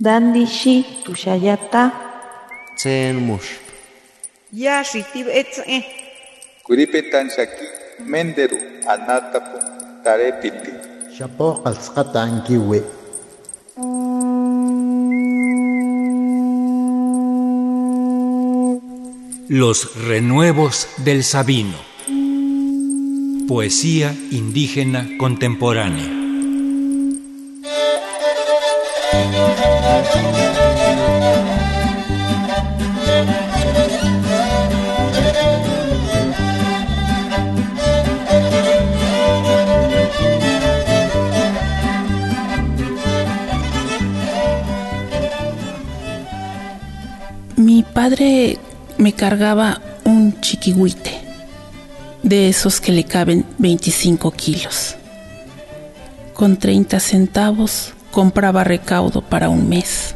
Dandishi tushayata. Tsen mush. Ya shitib etze. Kuripetan shaki menderu anatapu tarepiti. Shapo ankiwe. Los renuevos del Sabino. Poesía indígena contemporánea. Mi padre me cargaba un chiquihuite, de esos que le caben 25 kilos. Con 30 centavos compraba recaudo para un mes,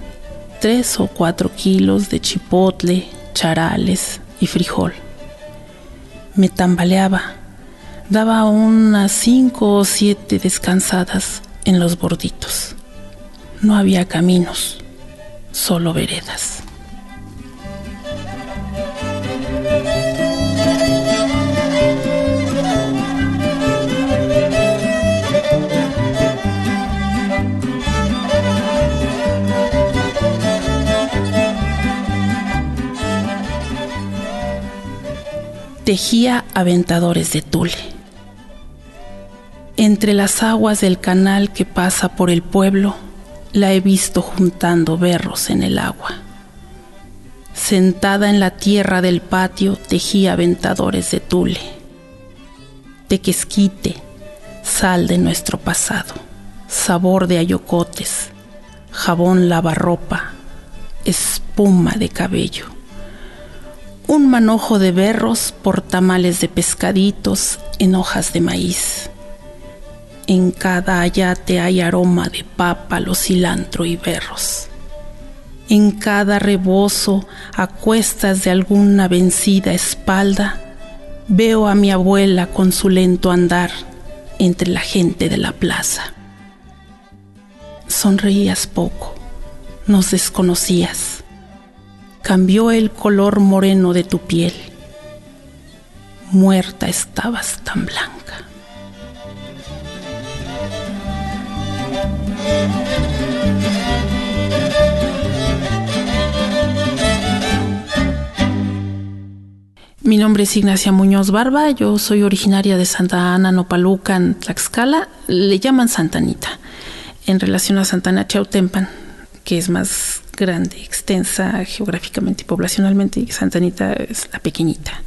tres o cuatro kilos de chipotle, charales y frijol. Me tambaleaba, daba unas cinco o siete descansadas en los borditos. No había caminos, solo veredas. Tejía aventadores de tule. Entre las aguas del canal que pasa por el pueblo, la he visto juntando berros en el agua. Sentada en la tierra del patio, tejía aventadores de tule. Tequesquite, sal de nuestro pasado, sabor de ayocotes, jabón lavarropa, espuma de cabello un manojo de berros por tamales de pescaditos en hojas de maíz. En cada ayate hay aroma de pápalo, cilantro y berros. En cada rebozo, a cuestas de alguna vencida espalda, veo a mi abuela con su lento andar entre la gente de la plaza. Sonreías poco, nos desconocías cambió el color moreno de tu piel. Muerta estabas tan blanca. Mi nombre es Ignacia Muñoz Barba, yo soy originaria de Santa Ana, Nopalucan, Tlaxcala, le llaman Santa Anita, en relación a Santa Ana Chautempan, que es más grande, extensa geográficamente y poblacionalmente, y Santa Anita es la pequeñita.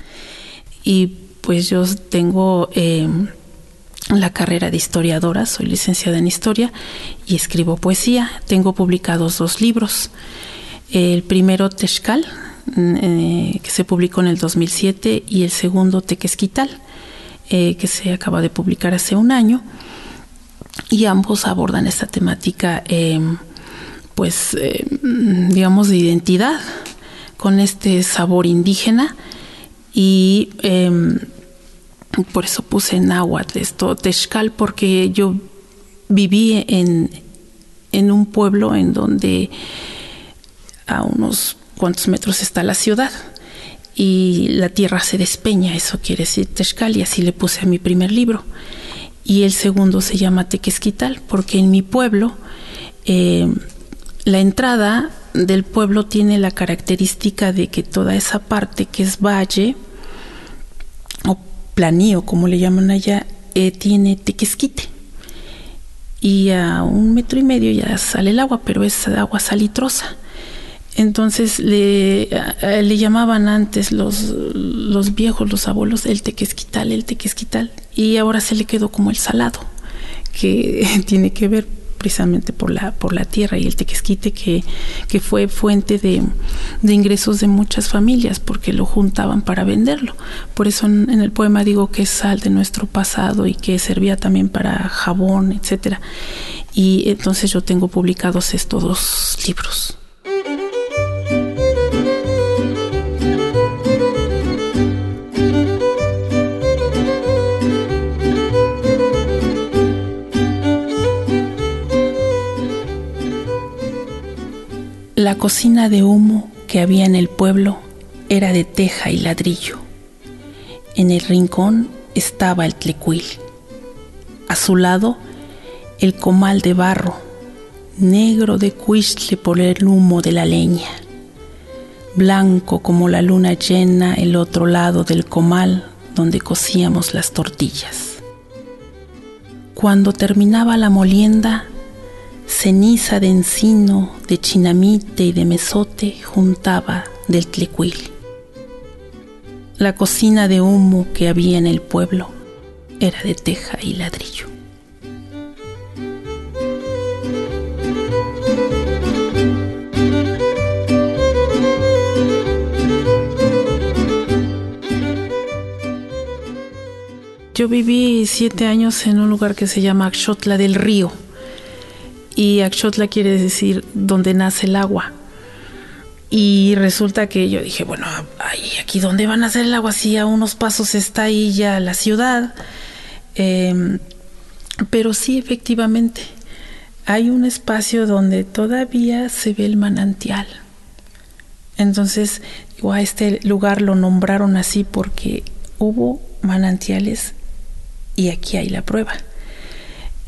Y pues yo tengo eh, la carrera de historiadora, soy licenciada en historia y escribo poesía. Tengo publicados dos libros. El primero, Texcal, eh, que se publicó en el 2007, y el segundo, Tequesquital, eh, que se acaba de publicar hace un año. Y ambos abordan esta temática pues, eh, digamos, de identidad con este sabor indígena y em, por eso puse náhuatl esto, Texcal, porque yo viví en, en un pueblo en donde a unos cuantos metros está la ciudad y la tierra se despeña, eso quiere decir Texcal, y así le puse a mi primer libro. Y el segundo se llama Tequesquital, porque en mi pueblo eh, la entrada del pueblo tiene la característica de que toda esa parte que es valle o planío, como le llaman allá, eh, tiene tequesquite. Y a un metro y medio ya sale el agua, pero es agua salitrosa. Entonces le, le llamaban antes los, los viejos, los abuelos, el tequesquital, el tequesquital, y ahora se le quedó como el salado, que tiene que ver precisamente por la, por la tierra y el tequesquite que, que fue fuente de, de, ingresos de muchas familias porque lo juntaban para venderlo. Por eso en, el poema digo que es sal de nuestro pasado y que servía también para jabón, etcétera. Y entonces yo tengo publicados estos dos libros. La cocina de humo que había en el pueblo era de teja y ladrillo. En el rincón estaba el tlecuil. A su lado, el comal de barro, negro de cuistle por el humo de la leña. Blanco como la luna llena el otro lado del comal donde cocíamos las tortillas. Cuando terminaba la molienda, ceniza de encino, de chinamite y de mesote juntaba del tlecuil. La cocina de humo que había en el pueblo era de teja y ladrillo. Yo viví siete años en un lugar que se llama Axotla del Río. Y Axotla quiere decir donde nace el agua. Y resulta que yo dije, bueno, aquí donde van a hacer el agua, sí, a unos pasos está ahí ya la ciudad. Em, pero sí, efectivamente, hay un espacio donde todavía se ve el manantial. Entonces, a este lugar lo nombraron así porque hubo manantiales y aquí hay la prueba.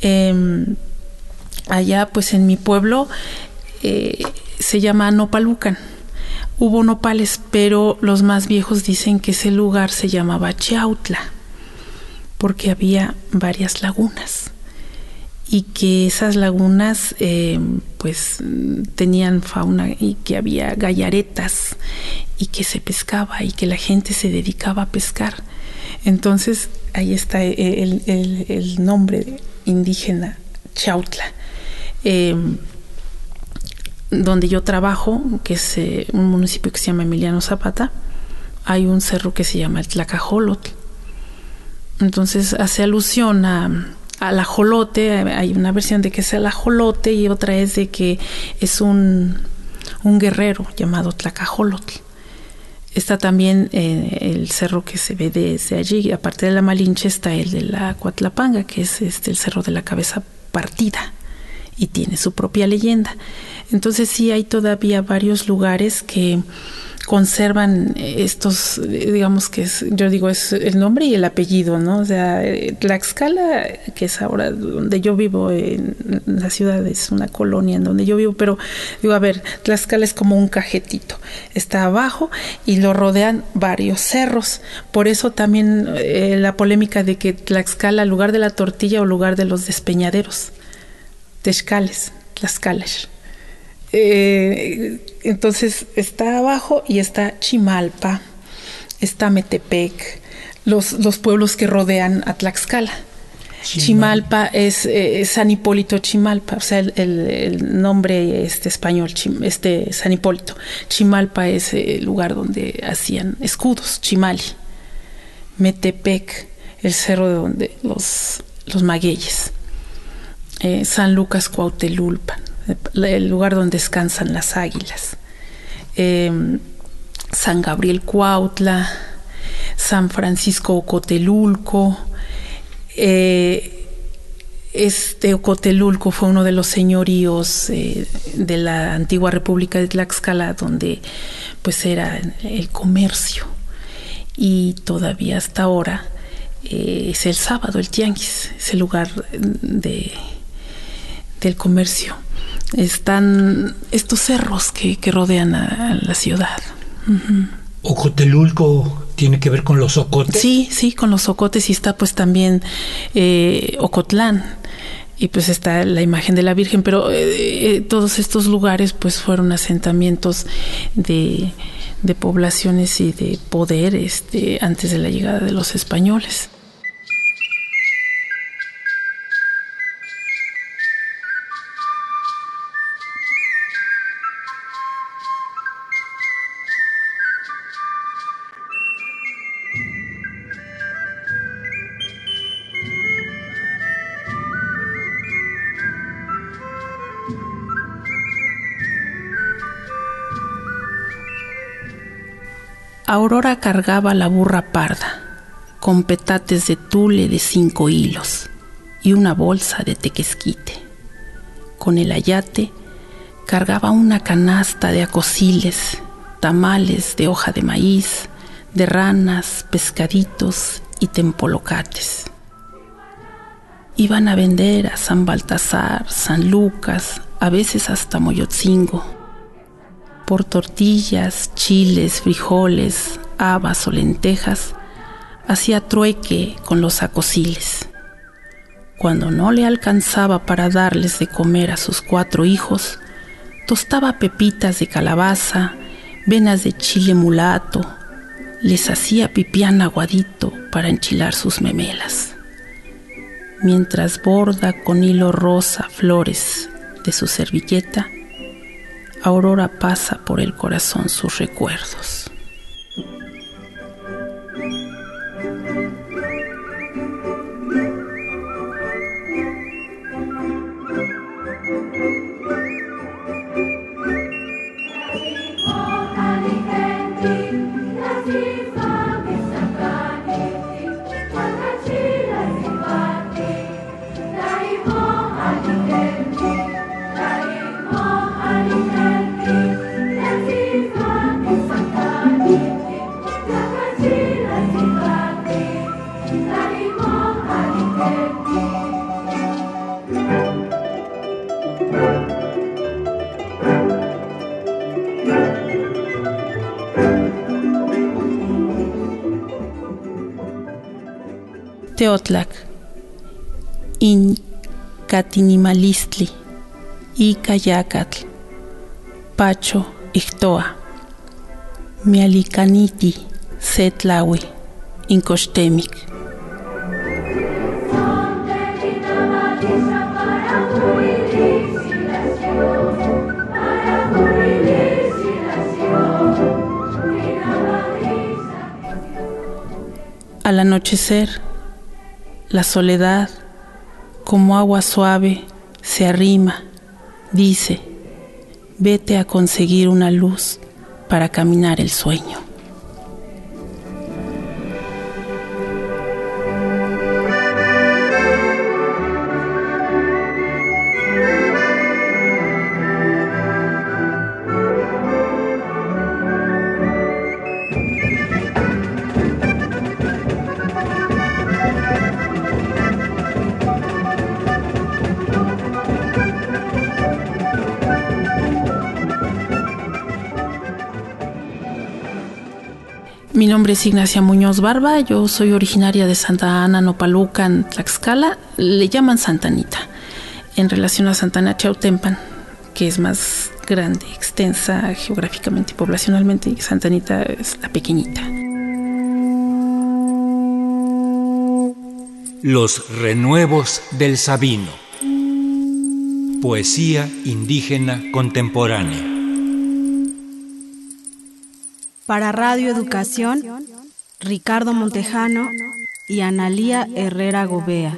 Em, allá, pues en mi pueblo, eh, se llama Nopalucan Hubo nopales, pero los más viejos dicen que ese lugar se llamaba Chautla, porque había varias lagunas y que esas lagunas eh, pues tenían fauna y que había gallaretas y que se pescaba y que la gente se dedicaba a pescar. Entonces ahí está el, nombre indígena Chautla. Em, donde yo trabajo, que es eh, un municipio que se llama Emiliano Zapata, hay un cerro que se llama el Tlacajolotl. Entonces hace alusión a, al ajolote, hay una versión de que es el ajolote y otra es de que es un, un guerrero llamado Tlacajolotl. Está también eh, el cerro que se ve desde allí, aparte de la Malinche está el de la Cuatlapanga, que es este, el cerro de la cabeza partida y tiene su propia leyenda. Entonces sí hay todavía varios lugares que conservan estos, digamos que es, yo digo, es el nombre y el apellido, ¿no? O sea, Tlaxcala, que es ahora donde yo vivo, en la ciudad es una colonia en donde yo vivo, pero digo, a ver, Tlaxcala es como un cajetito, está abajo y lo rodean varios cerros, por eso también eh, la polémica de que Tlaxcala, lugar de la tortilla o lugar de los despeñaderos, Texcales, Tlaxcales. Eh, entonces está abajo y está Chimalpa, está Metepec, los, los pueblos que rodean a Tlaxcala. Chimalpa es eh, San Hipólito Chimalpa, o sea, el, nombre este español, este San Hipólito. Chimalpa es el lugar donde hacían escudos, Chimali. Metepec, el cerro de donde los, los magueyes. Eh, San Lucas Cuautelulpan, el lugar donde descansan las águilas. Em, San Gabriel Cuautla, San Francisco Ocotelulco. Eh, este Ocotelulco fue uno de los señoríos eh, de la antigua República de Tlaxcala, donde pues era el comercio. Y todavía hasta ahora es el sábado, el tianguis, es el lugar de, del comercio están estos cerros que, rodean a, la ciudad. Ocotelulco tiene que ver con los ocotes. Sí, sí, con los ocotes y está pues también eh, Ocotlán y pues está la imagen de la Virgen, pero eh, eh, todos estos lugares pues fueron asentamientos de, de poblaciones y de poder este, antes de la llegada de los españoles. Aurora cargaba la burra parda, con petates de tule de cinco hilos y una bolsa de tequesquite. Con el ayate cargaba una canasta de acosiles, tamales de hoja de maíz, de ranas, pescaditos y tempolocates. Iban a vender a San Baltasar, San Lucas, a veces hasta Moyotzingo, por tortillas, chiles, frijoles, habas o lentejas, hacía trueque con los acosiles. Cuando no le alcanzaba para darles de comer a sus cuatro hijos, tostaba pepitas de calabaza, venas de chile mulato, les hacía pipián aguadito para enchilar sus memelas. Mientras borda con hilo rosa flores de su servilleta, Aurora pasa por el corazón sus recuerdos. Teotlac, In Catinimalistli, Icayacatl, Pacho Ictoa, Mialicaniti, Setlawi, Incostemic. Al anochecer, la soledad, como agua suave, se arrima, dice, vete a conseguir una luz para caminar el sueño. Mi nombre es Ignacia Muñoz Barba, yo soy originaria de Santa Ana, Nopalucan, Tlaxcala, le llaman Santa Anita, en relación a Santa Ana Chautempan, que es más grande, extensa geográficamente y poblacionalmente, y Santa Anita es la pequeñita. Los renuevos del Sabino. Poesía indígena contemporánea. Para Radio Educación, Ricardo Montejano y Analía Herrera Gobea.